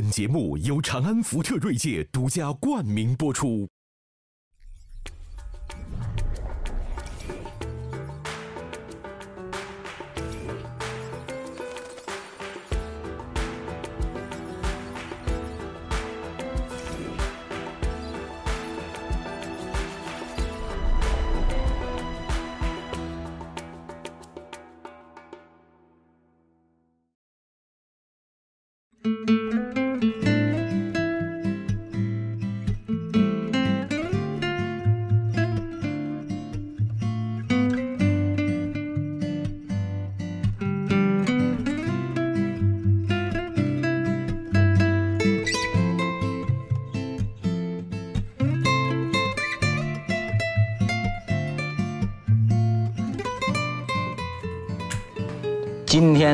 本节目由长安福特锐界独家冠名播出。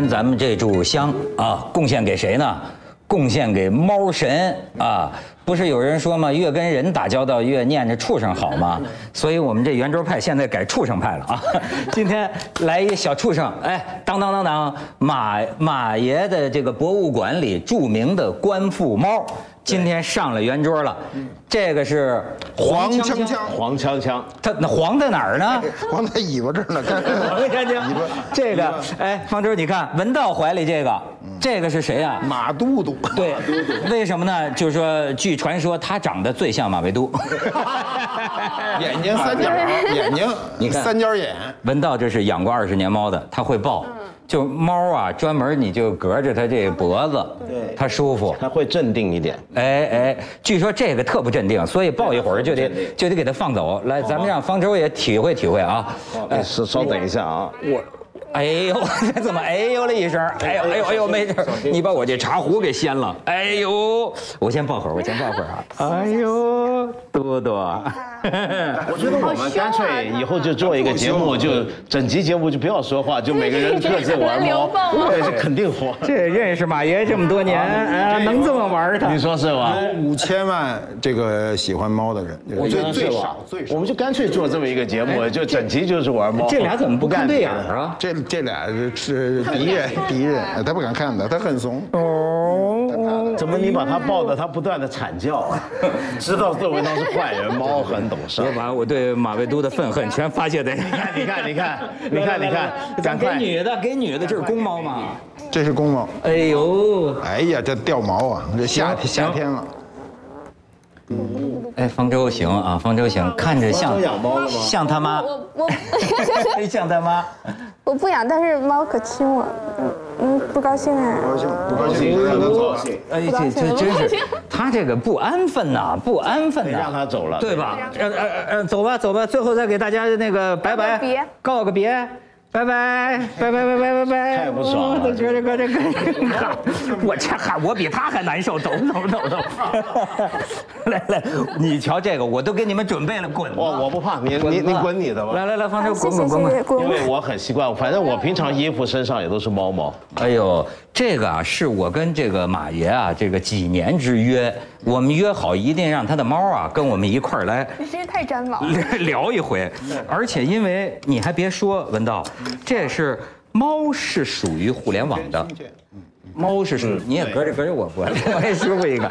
咱们这炷香啊，贡献给谁呢？贡献给猫神啊！不是有人说吗？越跟人打交道，越念着畜生好吗？所以我们这圆桌派现在改畜生派了啊！今天来一小畜生，哎，当当当当，马马爷的这个博物馆里著名的官复猫。今天上了圆桌了，这个是黄锵锵，黄锵锵，它那黄在哪儿呢？黄在尾巴这儿呢，看 黄锵锵，这个哎，方舟，你看文道怀里这个，这个是谁啊？马都督。对，为什么呢？就是说，据传说，他长得最像马未都，眼睛三角，眼睛你看三角眼，文道这是养过二十年猫的，他会抱。就猫啊，专门你就隔着它这脖子，对它舒服。它会镇定一点。哎哎，据说这个特不镇定，所以抱一会儿就得就得给它放走。来，咱们让方舟也体会体会啊。哎，稍稍等一下啊，我，哎呦，怎么哎呦了一声？哎呦哎呦哎呦，没事，你把我这茶壶给掀了。哎呦，我先抱会儿，我先抱会儿啊。哎呦，多多，我觉得我们干脆以后就做一个节目，就整集节目就不要说话，就每个人各自玩猫，对，这肯定火。这认识马爷这么多年，啊，能这么玩他？你说是吧？五千万这个喜欢猫的人，我觉得最少最少我。们就干脆做这么一个节目，就整集就是玩猫。这俩怎么不干对眼啊？这这俩是敌人，敌人，他不敢看的，他很怂。哦怎么你把他抱的他不断的惨叫，啊 知道窦文涛是坏人，猫很懂事我。把我对马未都的愤恨全发泄在。你看，你看，你看，你看，你看，赶给快！女的，给女的，这是公猫吗？这是公猫。哎呦，哎呀，这掉毛啊！这夏夏天了，哎，方舟行啊，方舟行，看着像养猫了吗像他妈，我我 像他妈。我不养，但是猫可亲我，嗯嗯，不高兴啊。不高兴不高兴？让他走。哎，这这真是，他这个不安分呐，不安分呐，让他走了对吧？呃呃呃，走吧走吧，最后再给大家那个拜拜，告个别告个别。拜拜拜拜拜拜拜拜！太不爽了我觉得这个我这还我比他还难受，抖抖抖抖。来来，你瞧这个，我都给你们准备了，滚！我我不怕，你滚你你滚你的吧。来来来，方舟谢滚滚滚滚！因为我很习惯，反正我平常衣服身上也都是猫毛。哎呦，这个啊，是我跟这个马爷啊，这个几年之约，我们约好一定让他的猫啊跟我们一块儿来你真是太粘毛了。聊一回。而且因为你还别说，文道，这是猫是属于互联网的。猫是属于，你也隔着隔着我过来，我也舒服一个。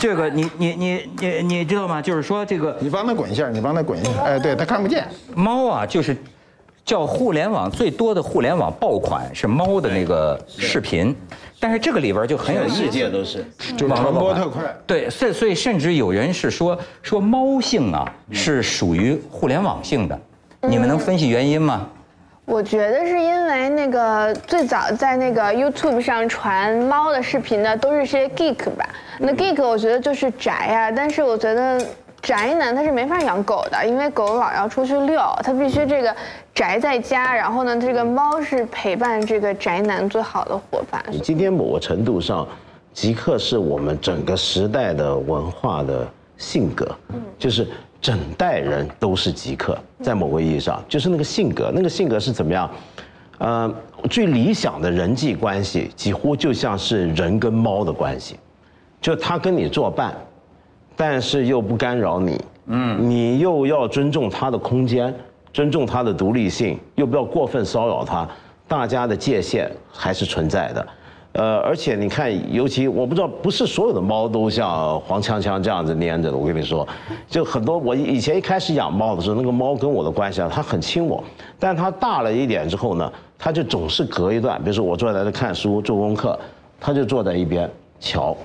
这个你你你你你知道吗？就是说这个你帮他滚一下，你帮他滚一下。哎，对他看不见。猫啊，就是叫互联网最多的互联网爆款是猫的那个视频，但是这个里边就很有意思，世界都是。就传播特快。对，所以所以甚至有人是说说猫性啊是属于互联网性的，你们能分析原因吗？我觉得是因为那个最早在那个 YouTube 上传猫的视频的都是些 geek 吧，那 geek 我觉得就是宅啊，但是我觉得宅男他是没法养狗的，因为狗老要出去遛，他必须这个宅在家，然后呢，这个猫是陪伴这个宅男最好的伙伴。今天某个程度上，极客是我们整个时代的文化的性格，就是整代人都是极客，在某个意义上，就是那个性格，那个性格是怎么样？呃，最理想的人际关系几乎就像是人跟猫的关系，就他跟你作伴，但是又不干扰你，嗯，你又要尊重他的空间，尊重他的独立性，又不要过分骚扰他，大家的界限还是存在的。呃，而且你看，尤其我不知道，不是所有的猫都像黄锵锵这样子粘着的。我跟你说，就很多我以前一开始养猫的时候，那个猫跟我的关系啊，它很亲我，但它大了一点之后呢，它就总是隔一段，比如说我坐在那看书做功课，它就坐在一边瞧，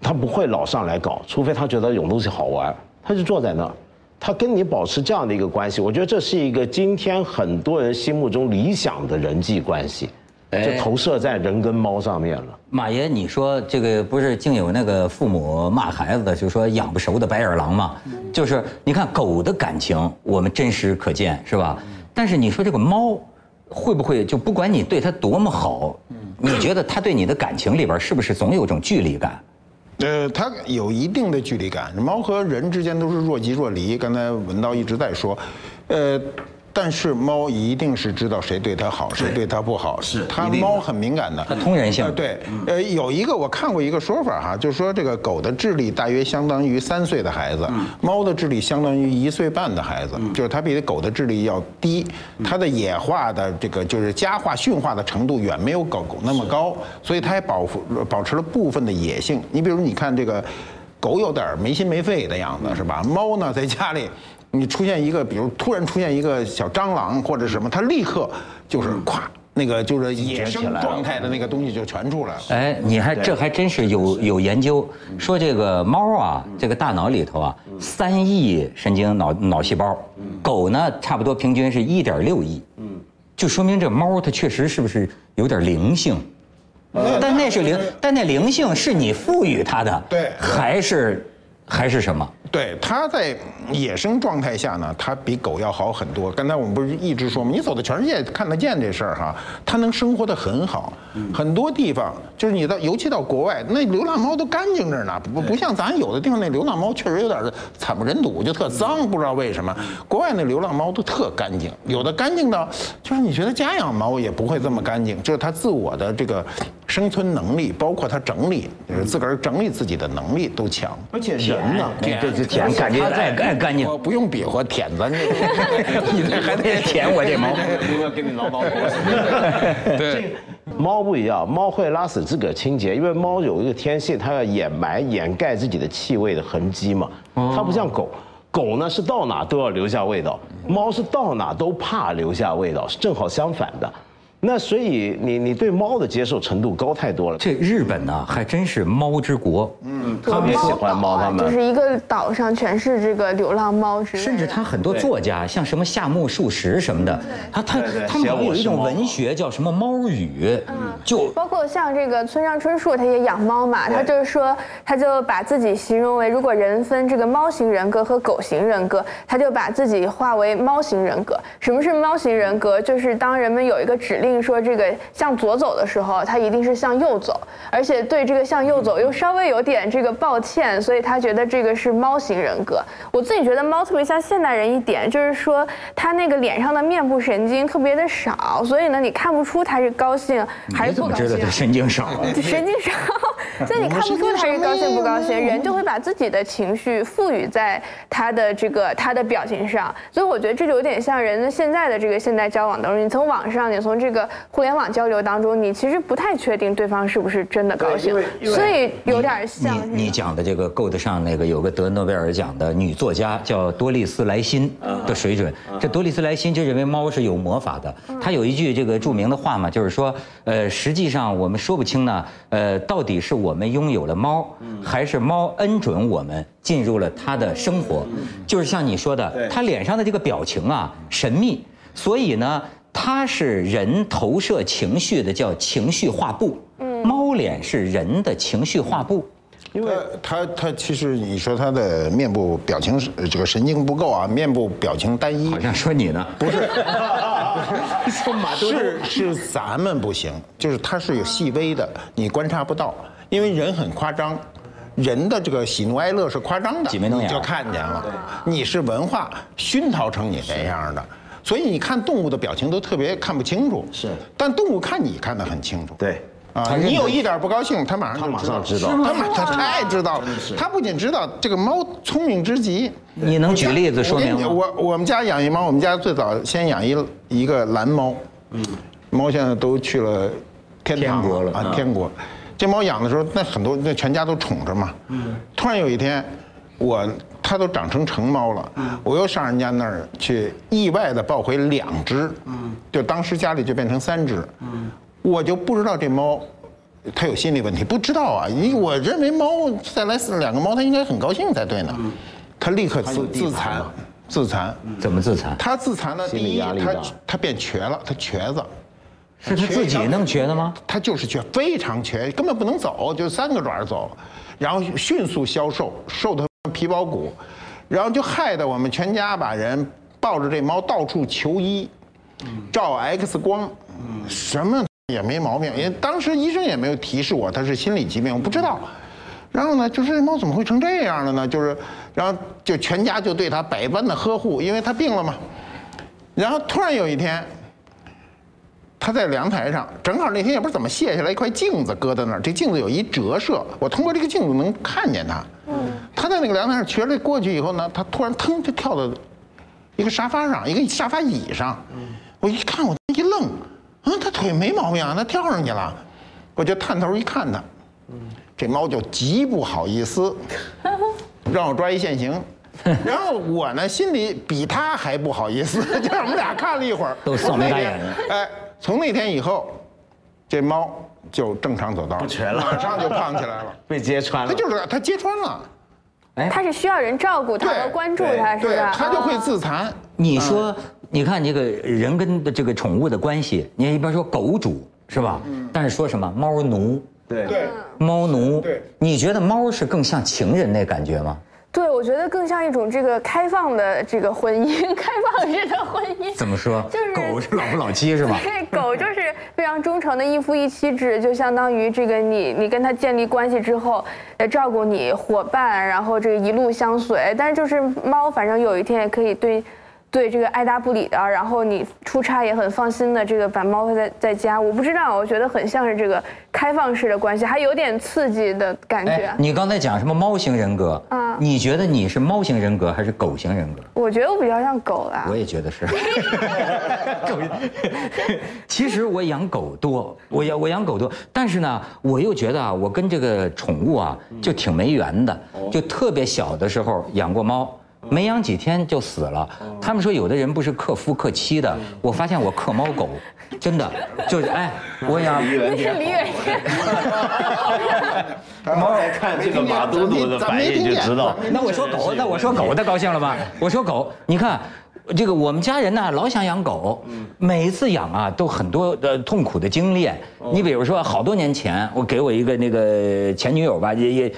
它不会老上来搞，除非他觉得有东西好玩，他就坐在那儿。他跟你保持这样的一个关系，我觉得这是一个今天很多人心目中理想的人际关系。就投射在人跟猫上面了。马爷，你说这个不是竟有那个父母骂孩子的，就说养不熟的白眼狼吗？就是你看狗的感情，我们真实可见，是吧？但是你说这个猫，会不会就不管你对它多么好，你觉得它对你的感情里边是不是总有种距离感？呃，它有一定的距离感。猫和人之间都是若即若离。刚才文道一直在说，呃。但是猫一定是知道谁对它好，谁对它不好。是它猫很敏感的，它通人性。对，呃，有一个我看过一个说法哈，就是说这个狗的智力大约相当于三岁的孩子，猫的智力相当于一岁半的孩子，就是它比狗的智力要低，它的野化的这个就是家化驯化的程度远没有狗狗那么高，所以它也保保持了部分的野性。你比如你看这个狗有点没心没肺的样子是吧？猫呢在家里。你出现一个，比如突然出现一个小蟑螂或者什么，它立刻就是咵，那个就是野生状态的那个东西就全出来了。哎，你还这还真是有有研究，说这个猫啊，这个大脑里头啊，三亿神经脑脑细胞，狗呢差不多平均是一点六亿，嗯，就说明这猫它确实是不是有点灵性？但那是灵，但那灵性是你赋予它的，对，还是还是什么？对，它在野生状态下呢，它比狗要好很多。刚才我们不是一直说吗？你走到全世界看得见这事儿哈，它能生活的很好。很多地方就是你到，尤其到国外，那流浪猫都干净着呢，不不像咱有的地方那流浪猫确实有点惨不忍睹，就特脏，不知道为什么。国外那流浪猫都特干净，有的干净到就是你觉得家养猫也不会这么干净，就是它自我的这个生存能力，包括它整理，就是自个儿整理自己的能力都强。而且人呢，这这舔感觉爱爱干净，不用比划舔咱这，你这还得舔我这猫，给你挠挠脖子？对。猫不一样，猫会拉屎自个儿清洁，因为猫有一个天性，它要掩埋、掩盖自己的气味的痕迹嘛。它不像狗，狗呢是到哪都要留下味道，猫是到哪都怕留下味道，是正好相反的。那所以你你对猫的接受程度高太多了。这日本呢还真是猫之国，嗯，特别喜欢猫，他们就是一个岛上全是这个流浪猫之，甚至他很多作家，像什么夏目漱石什么的，他他他们有一种文学叫什么猫语，嗯就包括像这个村上春树，他也养猫嘛，他就是说，他就把自己形容为，如果人分这个猫型人格和狗型人格，他就把自己化为猫型人格。什么是猫型人格？就是当人们有一个指令。说这个向左走的时候，他一定是向右走，而且对这个向右走又稍微有点这个抱歉，所以他觉得这个是猫型人格。我自己觉得猫特别像现代人一点，就是说他那个脸上的面部神经特别的少，所以呢你看不出他是高兴还是不高兴。知道他神经少？神经少，所以你看不出他是高兴不高兴。人就会把自己的情绪赋予在他的这个他的表情上，所以我觉得这就有点像人的现在的这个现代交往当中，你从网上，你从这个。互联网交流当中，你其实不太确定对方是不是真的高兴，所以有点像你你讲的这个够得上那个有个得诺贝尔奖的女作家叫多丽丝莱辛的水准。这多丽丝莱辛就认为猫是有魔法的。她有一句这个著名的话嘛，就是说，呃，实际上我们说不清呢，呃，到底是我们拥有了猫，还是猫恩准我们进入了它的生活。就是像你说的，他脸上的这个表情啊，神秘，所以呢。它是人投射情绪的，叫情绪画布。嗯，猫脸是人的情绪画布，因为它它其实你说它的面部表情这个神经不够啊，面部表情单一。好像说你呢？不是，是是咱们不行，就是它是有细微的，你观察不到，因为人很夸张，人的这个喜怒哀乐是夸张的，你就看见了。你是文化熏陶成你这样的。所以你看动物的表情都特别看不清楚，是，但动物看你看得很清楚。对，啊，你有一点不高兴，它马上它马上知道，它马它太知道了。它不仅知道这个猫聪明之极，你能举例子说明吗？我我们家养一猫，我们家最早先养一一个蓝猫，嗯，猫现在都去了天堂天国了啊，天国。这猫养的时候，那很多那全家都宠着嘛。嗯。突然有一天，我它都长成成猫了，我又上人家那儿去，意外的抱回两只。嗯。就当时家里就变成三只。嗯。我就不知道这猫，它有心理问题，不知道啊。因为我认为猫再来两个猫，它应该很高兴才对呢。嗯。它立刻自自残，自残。怎么自残？它自残呢？第一它它变瘸了，它瘸子。是他自己弄瘸的吗？它就是瘸，非常瘸，根本不能走，就三个爪儿走，然后迅速消瘦，瘦的皮包骨，然后就害得我们全家把人抱着这猫到处求医，照 X 光，什么也没毛病，因为当时医生也没有提示我它是心理疾病，我不知道。然后呢，就是这猫怎么会成这样了呢？就是，然后就全家就对它百般的呵护，因为它病了嘛。然后突然有一天，他在阳台上，正好那天也不知道怎么卸下来一块镜子搁在那儿，这镜子有一折射，我通过这个镜子能看见他。嗯，他在那个凉台上瘸着过去以后呢，他突然腾就跳到一个沙发上，一个沙发椅上。我一看，我一愣，啊，他腿没毛病啊，他跳上去了。我就探头一看他，这猫就极不好意思，让我抓一现行。然后我呢，心里比他还不好意思，就让我们俩看了一会儿，都扫眉打眼的哎，从那天以后，这猫就正常走道，不瘸了马上就胖起来了。被揭穿了。它就是它揭穿了，它是需要人照顾他和关注他，是对，吧？他就会哦自残。你说，你看这个人跟这个宠物的关系，你看一般说狗主是吧？但是说什么猫奴，对对，猫奴，对你觉得猫是更像情人那感觉吗？对，我觉得更像一种这个开放的这个婚姻，开放式的婚姻。怎么说？就是狗是老夫老妻是吧？对，狗就是非常忠诚的一夫一妻制，就相当于这个你你跟他建立关系之后，呃，照顾你伙伴，然后这个一路相随。但是就是猫，反正有一天也可以对。对这个爱答不理的，然后你出差也很放心的，这个把猫会在在家，我不知道，我觉得很像是这个开放式的关系，还有点刺激的感觉哎，。你刚才讲什么猫型人格？啊你觉得你是猫型人格还是狗型人格？我觉得我比较像狗啦我。也觉得是。狗，其实我养狗多，我养我养狗多，但是呢，我又觉得啊，我跟这个宠物啊就挺没缘的。就特别小的时候养过猫，没养几天就死了。他们说有的人不是克夫克妻的，我发现我克猫狗，真的就是哎，我养那是李远天。猫来看这个马嘟嘟的反应就知道，那我说狗，那我说狗，他高兴了吧？我说狗，你看。这个我们家人呢，老想养狗，每一次养啊，都很多的痛苦的经历。你比如说，好多年前，我给我一个那个前女友吧，也也呃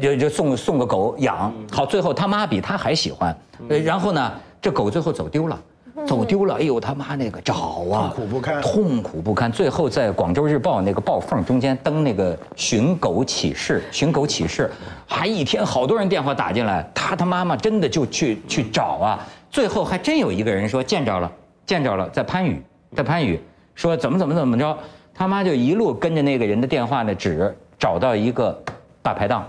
就就送送个狗养，好，最后他妈比他还喜欢，呃然后呢，这狗最后走丢了。走丢了，哎呦他妈那个找啊，痛苦不堪痛苦不堪。最后在广州日报那个报缝中间登那个寻狗启事，寻狗启事，还一天好多人电话打进来，他他妈妈真的就去去找啊。最后还真有一个人说见着了，见着了，在番禺，在番禺，说怎么怎么怎么着，他妈就一路跟着那个人的电话呢指，找到一个大排档，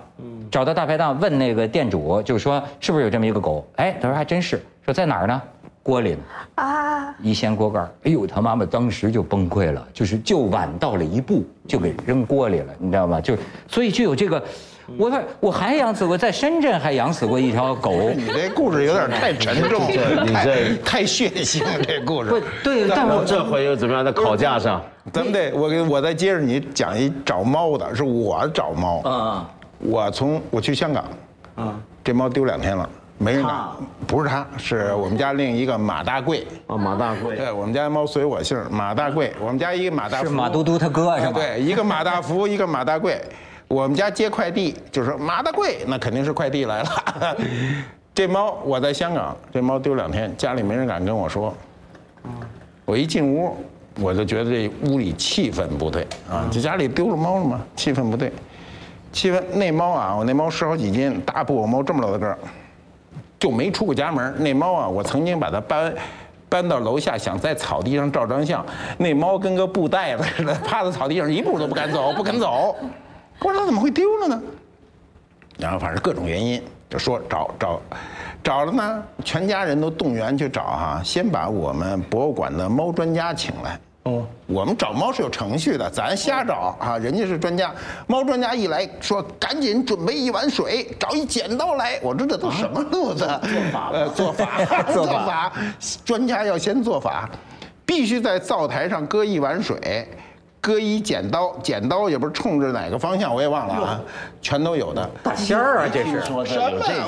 找到大排档问那个店主，就说是不是有这么一个狗？哎，他说还真是，说在哪儿呢？锅里呢。啊，一掀锅盖儿，哎呦，他妈妈当时就崩溃了，就是就晚到了一步，就给扔锅里了，你知道吗？就所以就有这个，我我还养死过，在深圳还养死过一条狗，你这故事有点太沉重了，你这太血腥了，这故事不事。对，但我这回又怎么样？在考架上，咱们得我给我再接着你讲一找猫的，是我找猫。啊我从我去香港，啊，这猫丢两天了，没人他打，不是他，是我们家另一个马大贵。啊，马大贵，对，我们家猫随我姓，马大贵。我们家一个马大福，是马嘟嘟他哥是吗？啊对，一个马大福，一个马大贵。我们家接快递，就是说马大贵，那肯定是快递来了。这猫我在香港，这猫丢两天，家里没人敢跟我说。我一进屋，我就觉得这屋里气氛不对啊，这家里丢了猫了吗？气氛不对，气氛那猫啊，我那猫十好几斤，大布偶猫这么老的个儿，就没出过家门。那猫啊，我曾经把它搬搬到楼下，想在草地上照张相，那猫跟个布袋子似的，趴在草地上一步都不敢走，不肯走。我说它怎么会丢了呢？然后反正各种原因，就说找找，找了呢，全家人都动员去找哈、先把我们博物馆的猫专家请来，哦，我们找猫是有程序的，咱瞎找啊，人家是专家。猫专家一来说，赶紧准备一碗水，找一剪刀来。我说这都什么路子？做法，呃，做法，做法。专家要先做法，必须在灶台上搁一碗水，搁一剪刀，剪刀也不是冲着哪个方向，我也忘了啊，全都有的。大仙儿啊，这是什么？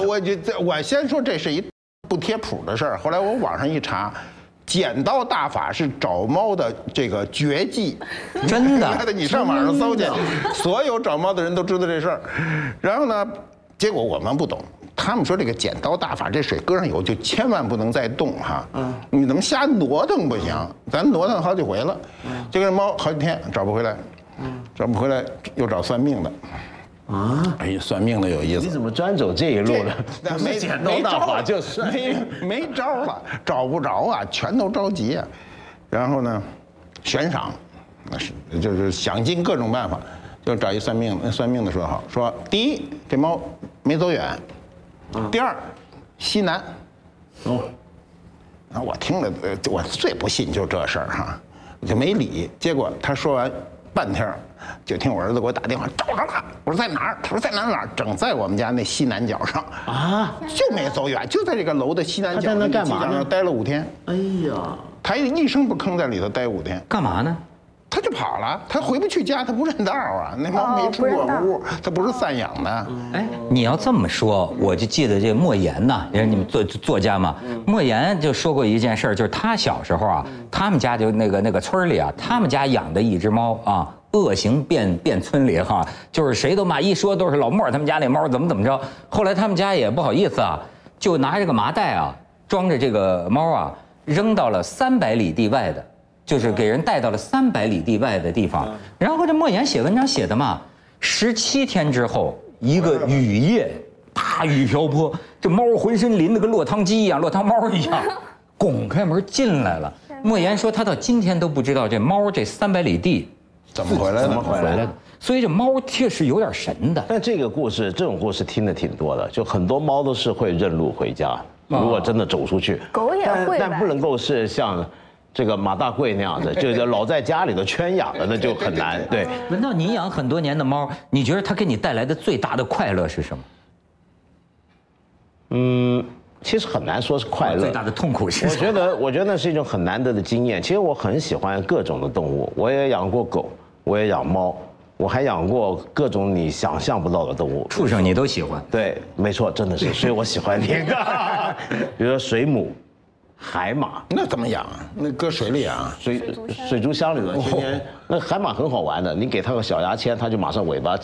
我就这，我先说这是一不贴谱的事儿。后来我网上一查。剪刀大法是找猫的这个绝技，真的。你上网上搜去，所有找猫的人都知道这事儿。然后呢，结果我们不懂，他们说这个剪刀大法，这水搁上以后就千万不能再动哈。嗯。你怎么瞎挪腾不行？咱挪腾好几回了，这个猫好几天找不回来，嗯找不回来又找算命的。啊！哎呀，算命的有意思。你怎么专走这一路呢？没剪刀大法就算没没招了，找不着啊，全都着急啊。然后呢，悬赏，那是就是想尽各种办法，就找一算命的。算命的说好，说第一这猫没走远，第二西南。哦，那我听了，我最不信就这事儿哈，我就没理。结果他说完。半天就听我儿子给我打电话，找着了。我说在哪儿？他说在哪哪儿？整在我们家那西南角上啊，就没走远，就在这个楼的西南角。他在那干嘛呢？待了五天。哎呀，他一声不吭在里头待五天，干嘛呢？他就跑了，他回不去家，他不认道啊。那猫没出过屋，他不是散养的。哎，你要这么说，我就记得这莫言呐，也是你们作作家嘛。莫言就说过一件事，就是他小时候啊，他们家就那个那个村里啊，他们家养的一只猫啊，恶行遍遍村里哈，就是谁都骂，一说都是老莫他们家那猫怎么怎么着。后来他们家也不好意思啊，就拿这个麻袋啊，装着这个猫啊，扔到了三百里地外的。就是给人带到了三百里地外的地方，然后这莫言写文章写的嘛，十七天之后，一个雨夜，大雨瓢泼，这猫浑身淋得跟落汤鸡一样，落汤猫一样，拱开门进来了。莫言说他到今天都不知道这猫这三百里地怎么回来的，怎么回来的。所以这猫确实有点神的。但这个故事，这种故事听的挺多的，就很多猫都是会认路回家。如果真的走出去，狗也会，但不能够是像。这个马大贵那样的，就是老在家里头圈养的，那就很难。对，文道，你养很多年的猫，你觉得它给你带来的最大的快乐是什么？嗯，其实很难说是快乐。最大的痛苦是？我觉得，我觉得那是一种很难得的经验。其实我很喜欢各种的动物，我也养过狗，我也养猫，我还养过各种你想象不到的动物。畜生你都喜欢？对，没错，真的是，所以我喜欢你。比如说水母。海马那怎么养啊？那搁水里啊？水水族箱里头，天天那海马很好玩的，你给它个小牙签，它就马上尾巴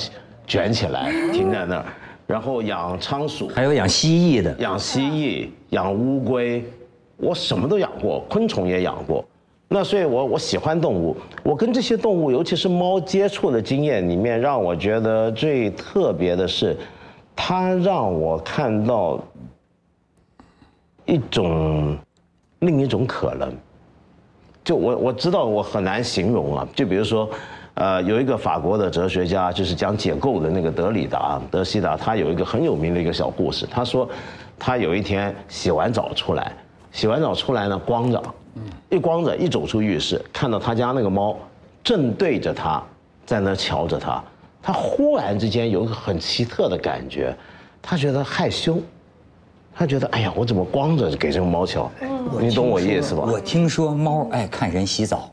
卷起来停在那儿。然后养仓鼠，还有养蜥蜴的，养蜥蜴，养乌龟，我什么都养过，昆虫也养过。那所以，我我喜欢动物，我跟这些动物，尤其是猫接触的经验里面，让我觉得最特别的是，它让我看到一种。另一种可能，就我我知道我很难形容啊。就比如说，呃，有一个法国的哲学家，就是讲解构的那个德里达、德西达，他有一个很有名的一个小故事。他说，他有一天洗完澡出来，洗完澡出来呢，光着，一光着，一走出浴室，看到他家那个猫正对着他，在那瞧着他，他忽然之间有一个很奇特的感觉，他觉得害羞。他觉得，哎呀，我怎么光着给这个猫瞧？你懂我意思吧？我听说猫爱看人洗澡，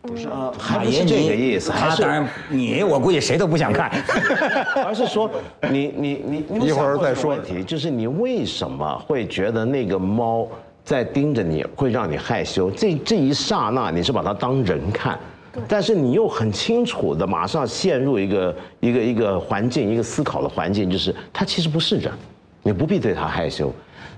不是啊，还是这个意思。他当然，你我估计谁都不想看，而是说，你你你一会儿再说问题，就是你为什么会觉得那个猫在盯着你会让你害羞？这这一刹那你是把它当人看，但是你又很清楚的马上陷入一个一个一个环境，一个思考的环境，就是它其实不是人。你不必对它害羞，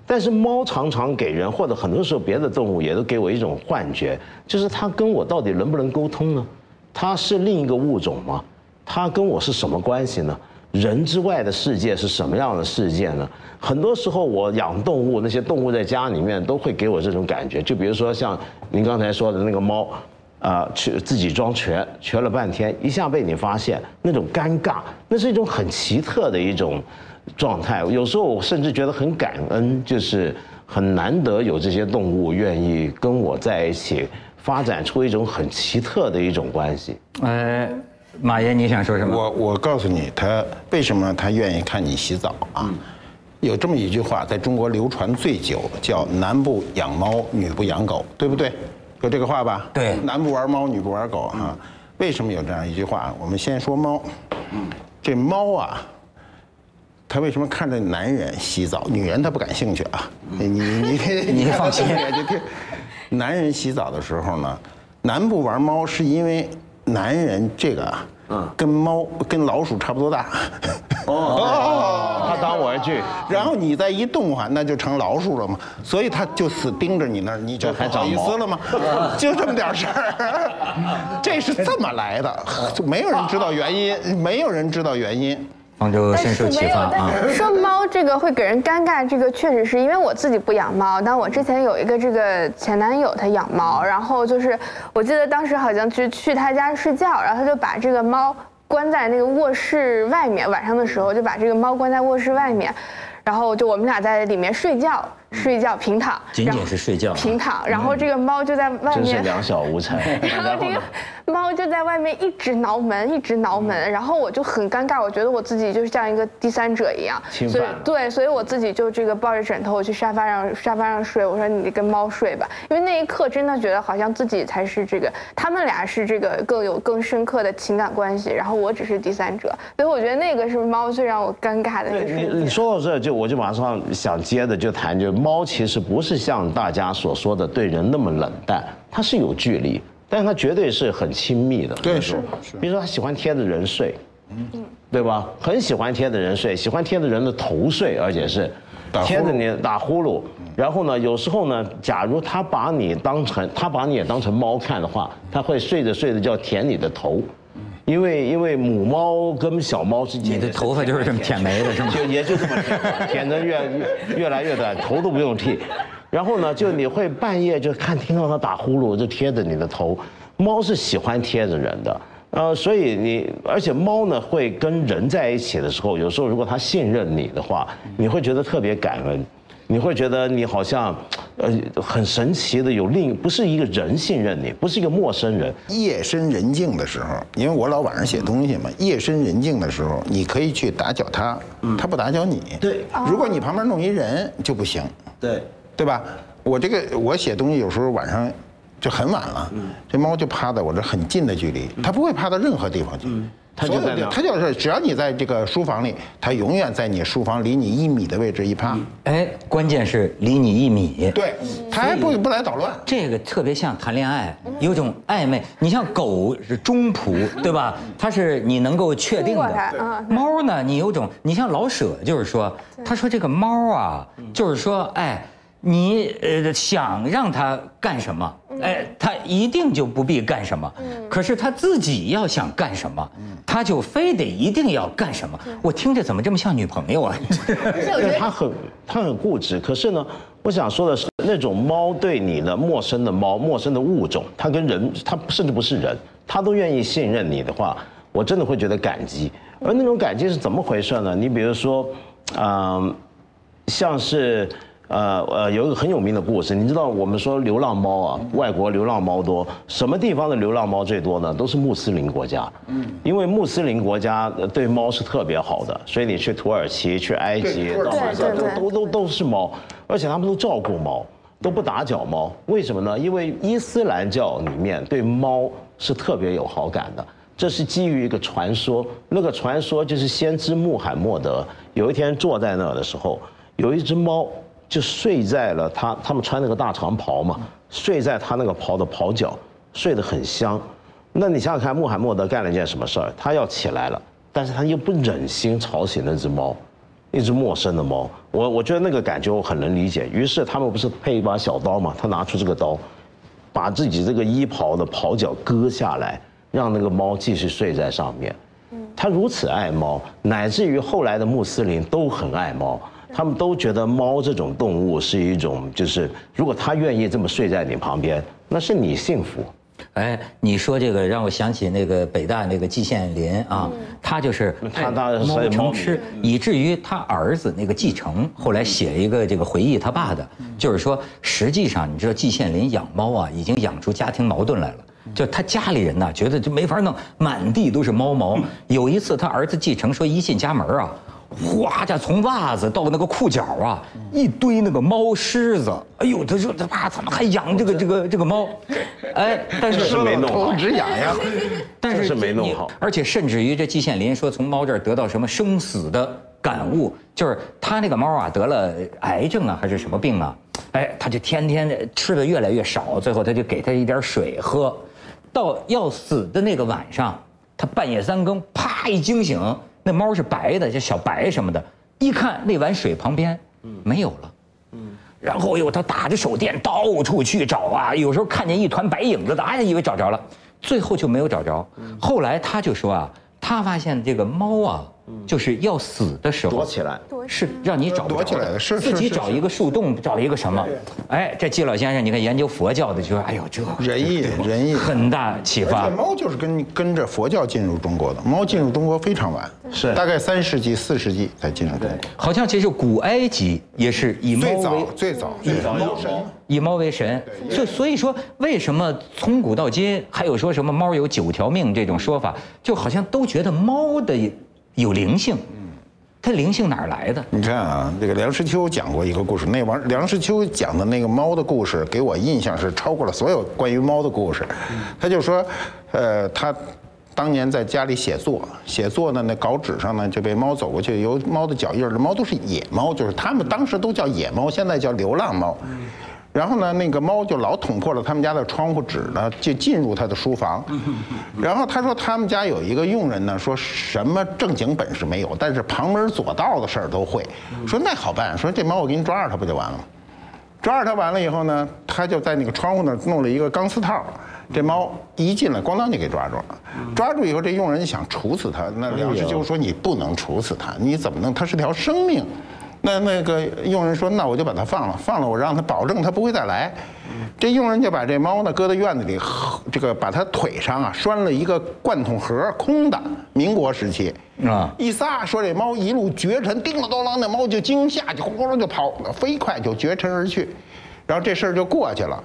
但是猫常常给人，或者很多时候别的动物也都给我一种幻觉，就是它跟我到底能不能沟通呢？它是另一个物种吗？它跟我是什么关系呢？人之外的世界是什么样的世界呢？很多时候我养动物，那些动物在家里面都会给我这种感觉，就比如说像您刚才说的那个猫，啊，去自己装瘸，瘸了半天，一下被你发现，那种尴尬，那是一种很奇特的一种。状态有时候我甚至觉得很感恩，就是很难得有这些动物愿意跟我在一起发展出一种很奇特的一种关系。哎，马爷你想说什么？我我告诉你，他为什么他愿意看你洗澡啊？有这么一句话，在中国流传最久，叫“男不养猫，女不养狗”，对不对？有这个话吧？对男不玩猫，女不玩狗啊。为什么有这样一句话？我们先说猫，嗯这猫啊，它为什么看着男人洗澡，女人他不感兴趣啊？你你你 你放心就听。男人洗澡的时候呢，男不玩猫是因为男人这个啊，跟猫跟老鼠差不多大。哦，他当玩具，然后你再一动啊，那就成老鼠了嘛，所以他就死盯着你那儿，你就还不好意思了吗？就这么点事儿，这是这么来的，没有人知道原因，没有人知道原因。方舟但深受启发，啊。说猫这个会给人尴尬，这个确实是因为我自己不养猫，但我之前有一个这个前男友他养猫，然后就是我记得当时好像去去他家睡觉，然后他就把这个猫关在那个卧室外面，晚上的时候就把这个猫关在卧室外面，然后就我们俩在里面睡觉，睡觉平躺，仅仅是睡觉啊平躺，然后这个猫就在外面。真是两小无猜。然后这个猫就在外面一直挠门，一直挠门，然后我就很尴尬，我觉得我自己就是像一个第三者一样，所以对，所以我自己就这个抱着枕头，我去沙发上沙发上睡，我说你跟猫睡吧，因为那一刻真的觉得好像自己才是这个，他们俩是这个更有更深刻的情感关系，然后我只是第三者，所以我觉得那个是猫最让我尴尬的一个你瞬间。你说到这，就我就马上想接着就谈，就猫其实不是像大家所说的对人那么冷淡，它是有距离，但是它绝对是很亲密的。对是是比如说它喜欢贴着人睡，嗯对吧？很喜欢贴着人睡，喜欢贴着人的头睡，而且是贴着你打呼噜。然后呢，有时候呢，假如它把你当成它把你也当成猫看的话，它会睡着睡着就要舔你的头。因为因为母猫跟小猫之间，你的头发就是这么舔没的，是吗？就也就这么舔，舔得越越越来越短，头都不用剃。然后呢，就你会半夜就看听到它打呼噜，就贴着你的头。猫是喜欢贴着人的，呃，所以你而且猫呢会跟人在一起的时候，有时候如果它信任你的话，你会觉得特别感恩。你会觉得你好像，呃，很神奇的有另不是一个人信任你，不是一个陌生人，夜深人静的时候，因为我老晚上写东西嘛，夜深人静的时候，你可以去打搅他，他不打搅你。对。如果你旁边弄一人就不行，对，对吧？我这个我写东西有时候晚上就很晚了，这猫就趴在我这很近的距离，它不会趴到任何地方去。它就在那儿的它就是只要你在这个书房里，它永远在你书房离你一米的位置一趴。哎，关键是离你一米。对，它还不不来捣乱。这个特别像谈恋爱，有种暧昧。你像狗是中仆，对吧？它是你能够确定的嗯。猫呢，你有种，你像老舍，就是说，他说这个猫啊，就是说，哎，你呃想让它干什么，哎，他一定就不必干什么。可是他自己要想干什么，他就非得一定要干什么。我听着怎么这么像女朋友啊？对，它很他很固执。可是呢，我想说的是，那种猫对你的陌生的猫、陌生的物种，它跟人，它甚至不是人，它都愿意信任你的话，我真的会觉得感激。而那种感激是怎么回事呢？你比如说，嗯、像是。呃呃，有一个很有名的故事，你知道我们说流浪猫啊，外国流浪猫多，什么地方的流浪猫最多呢？都是穆斯林国家。嗯，因为穆斯林国家呃对猫是特别好的，所以你去土耳其、去埃及，到马对对都都都都是猫，而且他们都照顾猫，都不打搅猫。为什么呢？因为伊斯兰教里面对猫是特别有好感的，这是基于一个传说。那个传说就是先知穆罕默德有一天坐在那儿的时候，有一只猫就睡在了他他们穿那个大长袍嘛，睡在他那个袍的袍角，睡得很香。那你想想看，穆罕默德干了一件什么事儿？他要起来了，但是他又不忍心吵醒那只猫。一只陌生的猫，我我觉得那个感觉我很能理解。于是他们不是配一把小刀嘛，他拿出这个刀，把自己这个衣袍的袍角割下来，让那个猫继续睡在上面。他如此爱猫，乃至于后来的穆斯林都很爱猫，他们都觉得猫这种动物是一种，就是如果它愿意这么睡在你旁边，那是你幸福。哎，你说这个让我想起那个北大那个季羡林啊，他就是猫成痴，以至于他儿子那个季承后来写一个这个回忆他爸的，就是说实际上你知道季羡林养猫啊，已经养出家庭矛盾来了。就他家里人呐，觉得就没法弄，满地都是猫毛。有一次他儿子继承说一进家门啊，哗家从袜子到那个裤脚啊，一堆那个猫虱子。哎呦，他说他爸怎么还养这个这个这个猫？哎，但是是没弄好头直痒痒。但是是没弄你好而且甚至于这季羡林说从猫这儿得到什么生死的感悟，就是他那个猫啊得了癌症啊还是什么病啊？哎，他就天天吃的越来越少，最后他就给他一点水喝，到要死的那个晚上，他半夜三更啪一惊醒，那猫是白的，就小白什么的，一看那碗水旁边没有了。然后哟，他打着手电到处去找啊，有时候看见一团白影子的，哎，以为找着了，最后就没有找着。后来他就说啊，他发现这个猫啊，就是要死的时候躲起来，是让你找不着躲起来的是自己找一个树洞，找一个什么？哎，这季老先生，你看研究佛教的就说，哎呦，这仁义仁义。很大启发。猫就是跟跟着佛教进入中国的，猫进入中国非常晚，是。大概三世纪、四世纪才进入中国。好像其实古埃及也是以猫最早为最早最早猫神，以猫为神，所以所以说，为什么从古到今还有说什么猫有九条命这种说法，就好像都觉得猫的有灵性，它灵性哪儿来的？你看啊，这个梁实秋讲过一个故事，那王梁实秋讲的那个猫的故事，给我印象是超过了所有关于猫的故事。他就说，呃，他当年在家里写作，写作呢，那稿纸上呢就被猫走过去，有猫的脚印儿，猫都是野猫，就是他们当时都叫野猫，现在叫流浪猫。然后呢，那个猫就老捅破了他们家的窗户纸呢，就进入他的书房。然后他说他们家有一个佣人呢，说什么正经本事没有，但是旁门左道的事儿都会。说那好办，说这猫我给你抓着它不就完了吗？抓着它完了以后呢，他就在那个窗户那儿弄了一个钢丝套，这猫一进来，咣当就给抓住了。抓住以后，这佣人想处死它，那梁实秋说你不能处死它，你怎么能？它是条生命。那那个佣人说，那我就把它放了，放了我让它保证它不会再来。这佣人就把这猫呢搁在院子里，这个把它腿上啊拴了一个罐头盒，空的，民国时期啊一撒，说这猫一路绝尘，叮了咚啷，那猫就惊吓，就轰隆就跑，飞快就绝尘而去，然后这事儿就过去了。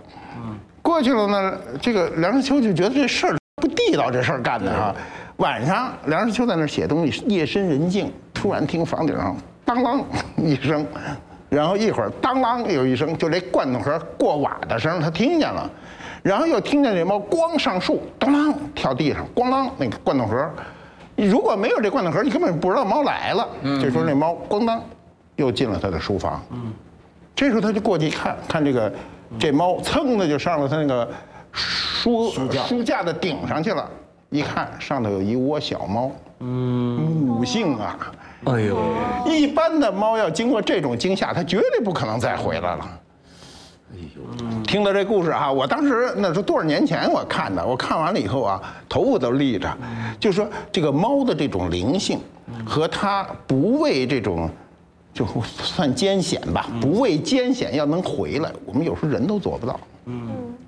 过去了呢，这个梁实秋就觉得这事儿不地道，这事儿干的哈。晚上梁实秋在那儿写东西，夜深人静，突然听房顶上当啷一声，然后一会儿当啷有一声，就这罐头盒过瓦的声，他听见了，然后又听见这猫咣上树，当啷跳地上，咣啷那个罐头盒。如果没有这罐头盒，你根本不知道猫来了。这时候那猫咣当又进了他的书房。这时候他就过去一看，看这个这猫噌的就上了他那个书书架的顶上去了，一看上头有一窝小猫，母性啊。哎呦，一般的猫要经过这种惊吓，它绝对不可能再回来了。听到这故事啊，我当时那是多少年前我看的，我看完了以后啊，头发都立着。就说这个猫的这种灵性和它不畏这种，就算艰险吧，不畏艰险要能回来，我们有时候人都做不到。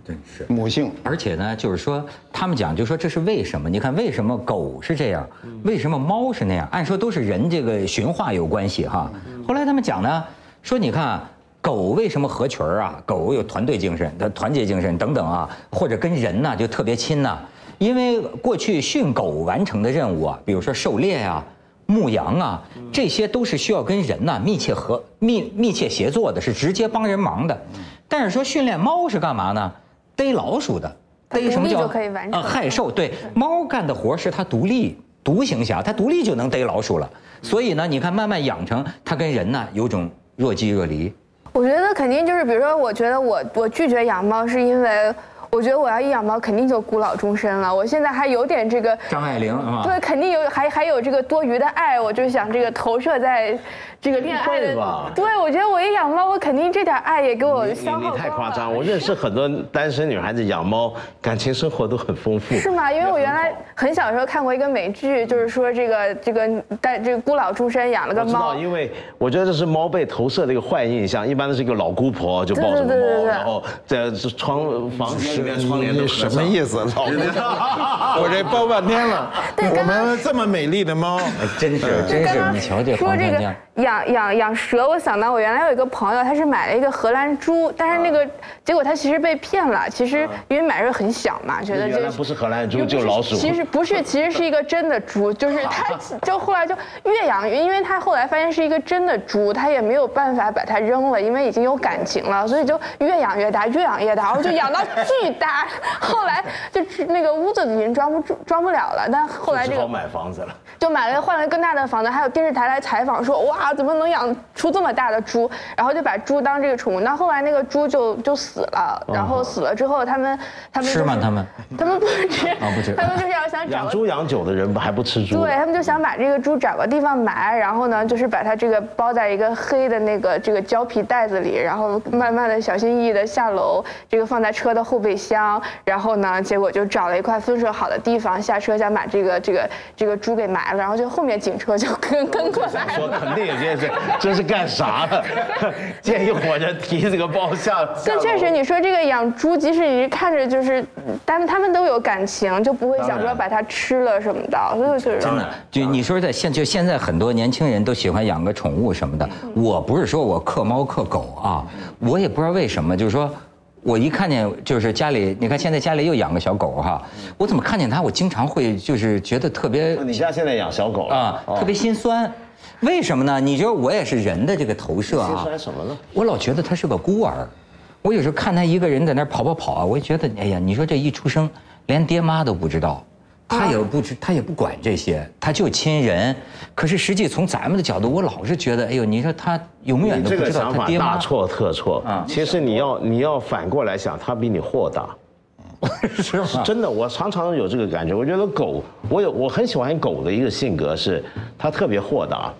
真是。母性而且呢，就是说，他们讲，就说这是为什么？你看，为什么狗是这样，为什么猫是那样？按说都是人这个驯化有关系哈。后来他们讲呢，说你看啊狗为什么合群儿啊？狗有团队精神、它团结精神等等啊，或者跟人呢就特别亲呐、因为过去训狗完成的任务啊，比如说狩猎呀、牧羊啊，这些都是需要跟人呐、密切合密密切协作的，是直接帮人忙的。但是说训练猫是干嘛呢？逮老鼠的，逮什么叫独立就可以完成啊害兽？对，猫干的活是它独立独行侠，它独立就能逮老鼠了。所以呢，你看慢慢养成它跟人呢有种若即若离。我觉得肯定就是，比如说，我觉得我我拒绝养猫，是因为我觉得我要一养猫，肯定就孤老终身了。我现在还有点这个，张爱玲？对，肯定有还还有这个多余的爱，我就想这个投射在这个恋爱的吧。对，我觉得我一养猫，我肯定这点爱也给我你消耗你太光了夸张！我认识很多单身女孩子养猫，感情生活都很丰富。是吗？因为我原来很小的时候看过一个美剧，就是说这个这个带这个孤老终身养了个猫，因为我觉得这是猫被投射的一个坏印象，一般都是一个老姑婆就抱着猫，对对对对对然后在窗房间里面窗帘都你什么意思，老 我这抱半天了。我们这么美丽的猫，真是真是，你瞧这说这个养养养蛇，我想到我原来有一个朋友，他是买了一个荷兰猪，但是那个结果他其实被骗了。其实因为买的时候很小嘛，觉得这原来不是荷兰猪就是老鼠其实不是，其实是一个真的猪，就是他就后来就越养越，因为他后来发现是一个真的猪，他也没有办法把它扔了，因为已经有感情了，所以就越养越大，越养越大，然后就养到巨大，后来就那个屋子已经装不住装不了了，但后来这个只好买房子了。就买了换了更大的房子，还有电视台来采访说，哇，怎么能养出这么大的猪？然后就把猪当这个宠物。那后来那个猪就就死了，然后死了之后，他们他们就是吃吗他们他们不吃，不吃 他们就是要想找养猪养久的人还不吃猪？对他们就想把这个猪找个地方埋，然后呢，就是把它这个包在一个黑的那个这个胶皮袋子里，然后慢慢的小心翼翼的下楼，这个放在车的后备箱，然后呢，结果就找了一块风水好的地方下车，想把这个这个这个猪给埋了，然后就后面警车就跟跟过来说了。肯定有件事，这是干啥的？建议伙人提这个包下。但确实，你说这个养猪，即使你看着就是，他们他们都有感情，就不会想说把它吃了什么的，所以就是真的，就你说在现就现在很多年轻人都喜欢养个宠物什么的。我不是说我克猫克狗啊，我也不知道为什么，就是说。我一看见就是家里，你看现在家里又养个小狗哈，我怎么看见它，我经常会就是觉得特别你家现在养小狗了啊，哦特别心酸。为什么呢？你觉得我也是人的这个投射心啊？酸什么呢？我老觉得他是个孤儿。我有时候看他一个人在那儿跑跑跑啊，我就觉得，哎呀，你说这一出生连爹妈都不知道，他也不知，他也不管这些，他就亲人。可是实际从咱们的角度，我老是觉得，哎呦，你说他永远都不知道想法他爹妈。大错特错啊其实你要你要反过来想，他比你豁达。是吗？真的，我常常有这个感觉。我觉得狗，我有我很喜欢狗的一个性格是，它特别豁达。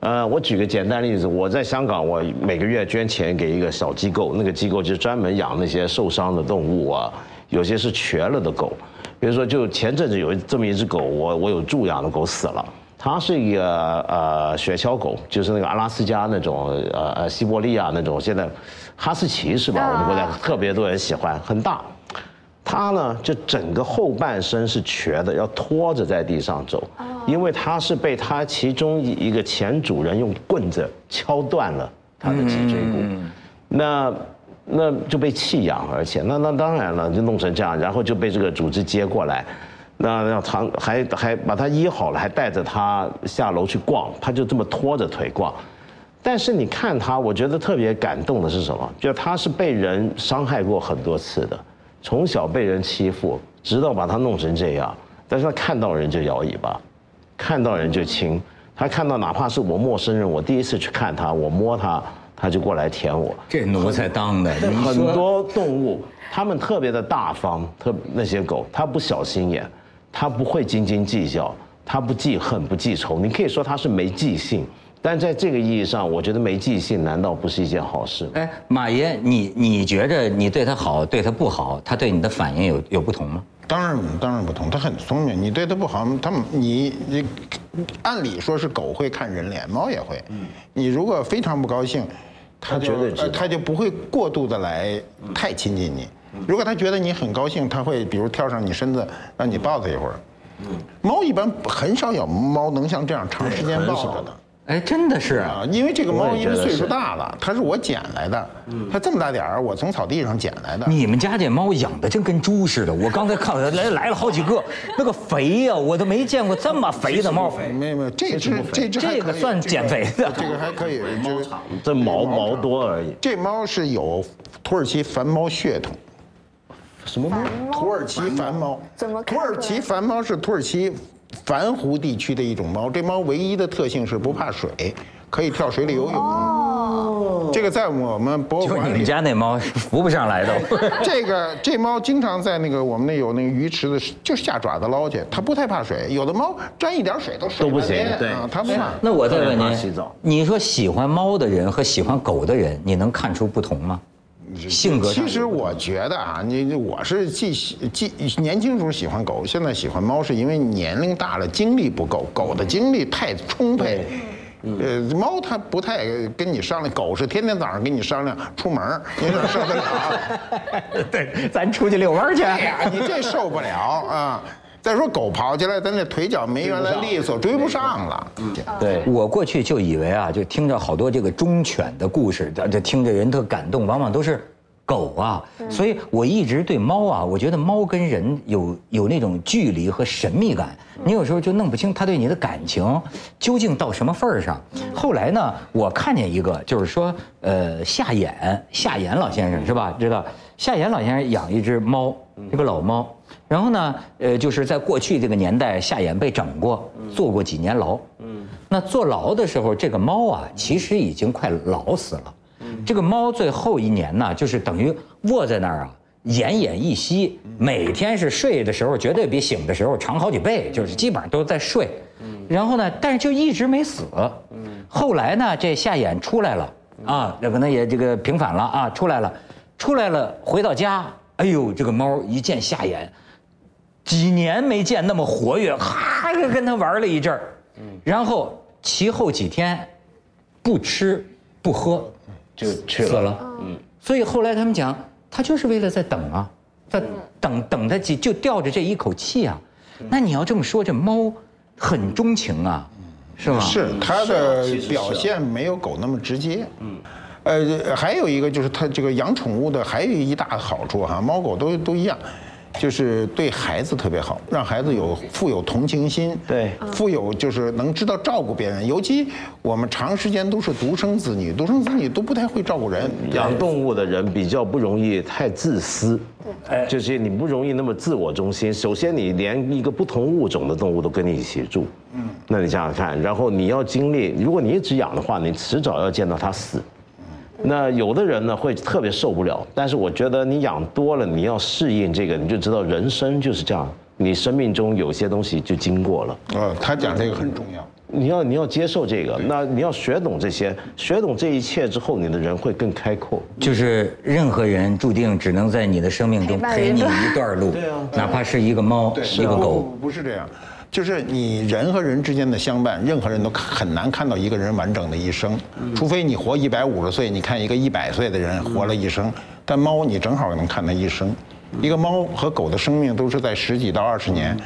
呃，我举个简单例子，我在香港，我每个月捐钱给一个小机构，那个机构就专门养那些受伤的动物啊，有些是瘸了的狗。比如说，就前阵子有这么一只狗，我我有助养的狗死了。它是一个呃雪橇狗，就是那个阿拉斯加那种呃呃西伯利亚那种，现在哈士奇是吧？我们国家特别多人喜欢，很大。它呢，就整个后半身是瘸的，要拖着在地上走，因为他是被他其中一个前主人用棍子敲断了他的脊椎骨，那那就被弃养，而且那那当然了，就弄成这样，然后就被这个组织接过来，那要长还还把他医好了，还带着他下楼去逛，他就这么拖着腿逛。但是你看他，我觉得特别感动的是什么？就他是被人伤害过很多次的，从小被人欺负，直到把他弄成这样。但是他看到人就摇尾巴，看到人就亲。他看到哪怕是我陌生人，我第一次去看他，我摸他，他就过来舔我。这奴才当的，很多动物，它们特别的大方，特那些狗，它不小心眼，它不会斤斤计较，它不记恨不记仇。你可以说它是没记性，但在这个意义上，我觉得没记性难道不是一件好事吗？哎，马爷，你你觉着你对他好，对他不好，他对你的反应有有不同吗？当然当然不同，它很聪明。你对它不好，它你你，按理说是狗会看人脸，猫也会。你如果非常不高兴，它绝对知道呃它就不会过度的来太亲近你。如果它觉得你很高兴，它会比如跳上你身子，让你抱它一会儿。猫一般很少有猫能像这样长时间抱着的。哎，真的是啊，啊，因为这个猫因为岁数大了，它是我捡来的，它这么大点儿，我从草地上捡来的。你们家这猫养的真跟猪似的。我刚才看了来来了好几个，那个肥呀、我都没见过这么肥的猫。没有没有，这只这只这个算减肥的这个还可以，就是这毛毛多而已。这猫是有土耳其繁猫血统。什么猫？土耳其繁猫怎么土耳其繁猫是土耳其繁湖地区的一种猫，这猫唯一的特性是不怕水，可以跳水里游泳。哦，这个在我们博物馆就你们。家那猫浮不上来的。这个这猫经常在那个我们那有那个鱼池子，就下爪子捞去，它不太怕水。有的猫沾一点水都水都不行对啊，它不怕。那我再问您，你说喜欢猫的人和喜欢狗的人，你能看出不同吗？性格其实我觉得啊，你我是既喜既年轻时候喜欢狗，现在喜欢猫，是因为年龄大了，精力不够。狗的精力太充沛，呃，猫它不太跟你商量，狗是天天早上跟你商量出门儿，你哪受得了？对，咱出去遛弯去。哎呀，你这受不了啊！再说狗跑起来，咱那腿脚没原来利索，追不上了。对。我过去就以为啊，就听着好多这个忠犬的故事，这这听着人特感动，往往都是狗啊，所以我一直对猫啊，我觉得猫跟人有有那种距离和神秘感，你有时候就弄不清它对你的感情究竟到什么份儿上。后来呢，我看见一个，就是说，呃，夏衍夏衍老先生是吧？知道夏衍老先生养一只猫，一个老猫。然后呢，呃，就是在过去这个年代，夏衍被整过，坐过几年牢。嗯，那坐牢的时候，这个猫啊，其实已经快老死了。这个猫最后一年呢，就是等于卧在那儿啊，奄奄一息，每天是睡的时候绝对比醒的时候长好几倍，就是基本上都在睡。然后呢，但是就一直没死。后来呢，这夏衍出来了啊，那可能也这个平反了啊，出来了，出来了，回到家，哎呦，这个猫一见夏衍。几年没见那么活跃，哈，跟他玩了一阵儿，然后其后几天不吃不喝就去死了。嗯，所以后来他们讲，他就是为了在等啊，在等等他几就吊着这一口气啊。那你要这么说，这猫很钟情啊，是吗？是它的表现没有狗那么直接。嗯，呃，还有一个就是它这个养宠物的还有一大好处哈，猫狗都都一样。就是对孩子特别好，让孩子有富有同情心，对，富有就是能知道照顾别人。尤其我们长时间都是独生子女，独生子女都不太会照顾人。养动物的人比较不容易太自私，哎，就是你不容易那么自我中心。首先，你连一个不同物种的动物都跟你一起住，嗯，那你想想看，然后你要经历，如果你一直养的话，你迟早要见到它死。那有的人呢会特别受不了，但是我觉得你养多了，你要适应这个，你就知道人生就是这样，你生命中有些东西就经过了。呃，他讲这个很重要，你要你要接受这个，那你要学懂这些，学懂这一切之后，你的人会更开阔。就是任何人注定只能在你的生命中陪你一段路，对啊，哪怕是一个猫，一个狗，不是这样。就是你人和人之间的相伴，任何人都很难看到一个人完整的一生，除非你活一百五十岁，你看一个一百岁的人活了一生，但猫你正好能看它一生。一个猫和狗的生命都是在十几到二十年。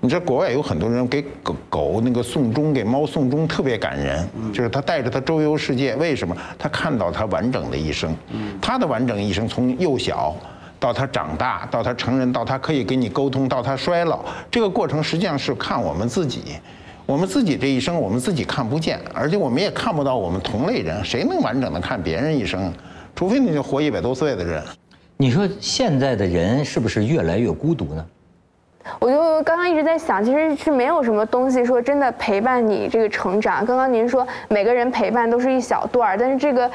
你知道国外有很多人给狗狗那个送终，给猫送终特别感人，就是他带着它周游世界，为什么？他看到它完整的一生，它的完整一生从幼小。到他长大，到他成人，到他可以跟你沟通，到他衰老，这个过程实际上是看我们自己，我们自己这一生我们自己看不见，而且我们也看不到我们同类人，谁能完整的看别人一生？除非你就活一百多岁的人。你说现在的人是不是越来越孤独呢？我就刚刚一直在想，其实是没有什么东西说真的陪伴你这个成长。刚刚您说每个人陪伴都是一小段儿，但是这个。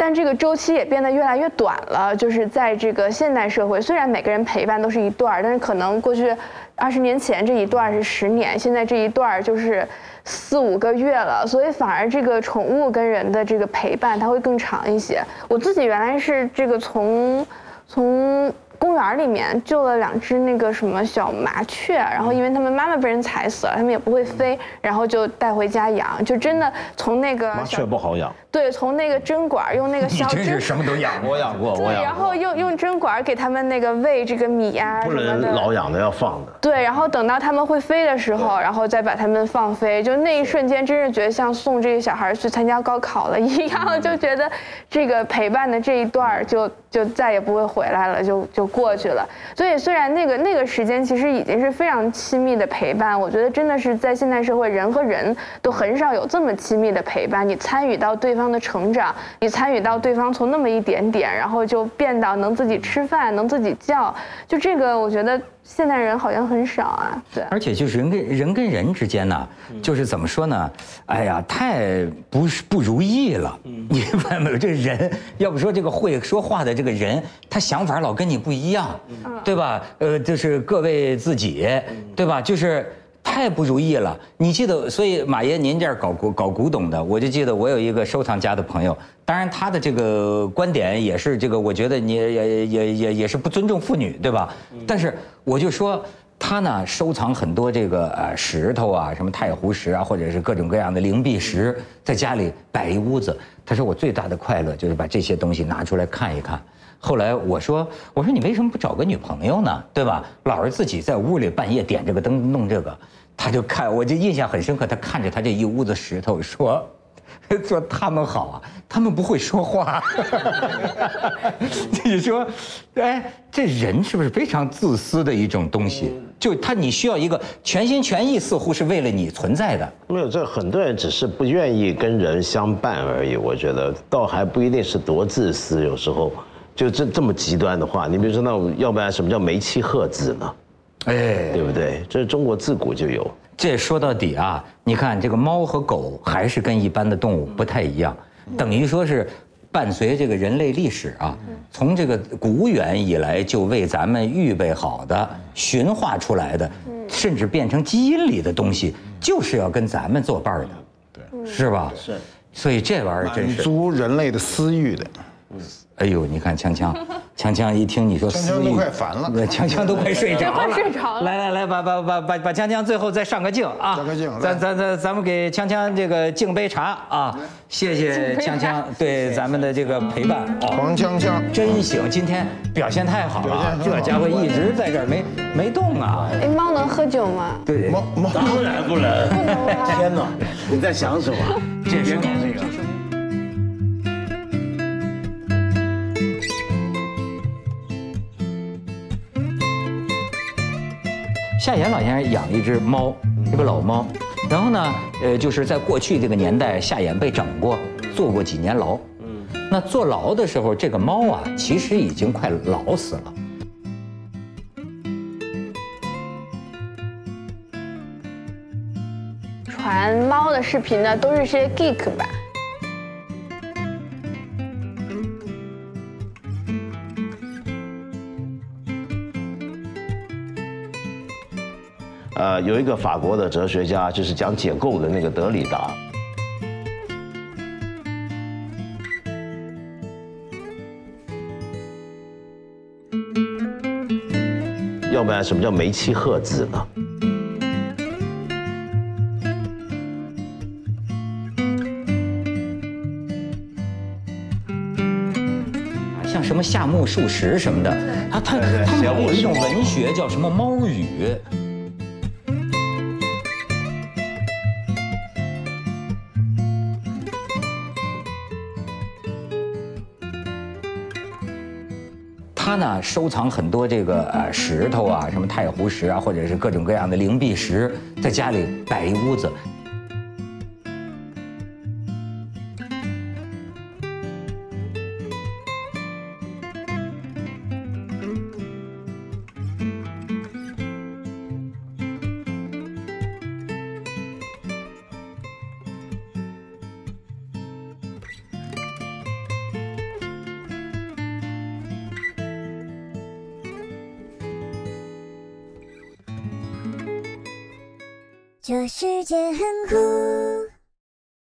但这个周期也变得越来越短了，就是在这个现代社会，虽然每个人陪伴都是一段儿，但是可能过去二十年前这一段是十年，现在这一段就是四五个月了，所以反而这个宠物跟人的这个陪伴它会更长一些。我自己原来是这个从从。公园里面救了两只那个什么小麻雀，然后因为它们妈妈被人踩死了，它们也不会飞，然后就带回家养，就真的从那个麻雀不好养，对，从那个针管用那个 小针，真是什么都养，我养过，对，然后用用针管给他们那个喂这个米呀不能老养的要放的，对，然后等到他们会飞的时候，然后再把他们放飞，就那一瞬间，真是觉得像送这个小孩去参加高考了一样，就觉得这个陪伴的这一段就就再也不会回来了，就就。过去了，所以虽然那个那个时间其实已经是非常亲密的陪伴，我觉得真的是在现代社会，人和人都很少有这么亲密的陪伴。你参与到对方的成长，你参与到对方从那么一点点，然后就变到能自己吃饭，能自己叫，就这个我觉得。现代人好像很少啊，对。而且就是人跟人跟人之间呢，就是怎么说呢？哎呀，太不是不如意了。你发现没有？这个人，要不说这个会说话的这个人，他想法老跟你不一样，对吧？呃，就是各为自己，对吧？就是。太不如意了，你记得，所以马爷您这儿搞古搞古董的，我就记得我有一个收藏家的朋友，当然他的这个观点也是这个，我觉得你也也也也也是不尊重妇女，对吧？但是我就说，他呢收藏很多这个呃石头啊，什么太湖石啊，或者是各种各样的灵璧石，在家里摆一屋子。他说我最大的快乐就是把这些东西拿出来看一看。后来我说我说你为什么不找个女朋友呢？对吧？老是自己在屋里半夜点这个灯弄这个，他就看我就印象很深刻。他看着他这一屋子石头说。说他们好啊，他们不会说话。你说，哎，这人是不是非常自私的一种东西？就他，你需要一个全心全意，似乎是为了你存在的。没有，这很多人只是不愿意跟人相伴而已。我觉得倒还不一定是多自私，有时候就这这么极端的话，你比如说，那要不然什么叫梅妻鹤子呢？哎，对不对？这是中国自古就有。这说到底啊，你看这个猫和狗还是跟一般的动物不太一样，等于说是伴随这个人类历史啊，从这个古远以来就为咱们预备好的、驯化出来的，甚至变成基因里的东西，就是要跟咱们作伴的，对，是吧？是，所以这玩意儿真是。满足人类的私欲的。哎呦，你看锵锵，锵锵一听你说，锵锵都快烦了，锵锵都快睡着了，快睡着了。来来来，把把把把把锵锵最后再上个镜啊，上个镜，咱咱咱咱们给锵锵这个敬杯茶啊，谢谢锵锵对咱们的这个陪伴。黄锵锵真行，今天表现太好了，这家伙一直在这儿没没动啊。哎，猫能喝酒吗？对，猫猫当然不能。天哪，你在想什么？这别搞这个。夏衍老先生养一只猫，一个老猫，然后呢，呃，就是在过去这个年代，夏衍被整过，坐过几年牢。嗯，那坐牢的时候，这个猫啊，其实已经快老死了。传猫的视频呢，都是些 geek 吧。呃，有一个法国的哲学家，就是讲解构的那个德里达。要不然什么叫梅妻鹤子呢？像什么夏目漱石什么的，他他他们有一种文学叫什么猫语。他呢收藏很多这个呃石头啊，什么太湖石啊，或者是各种各样的灵璧石，在家里摆一屋子。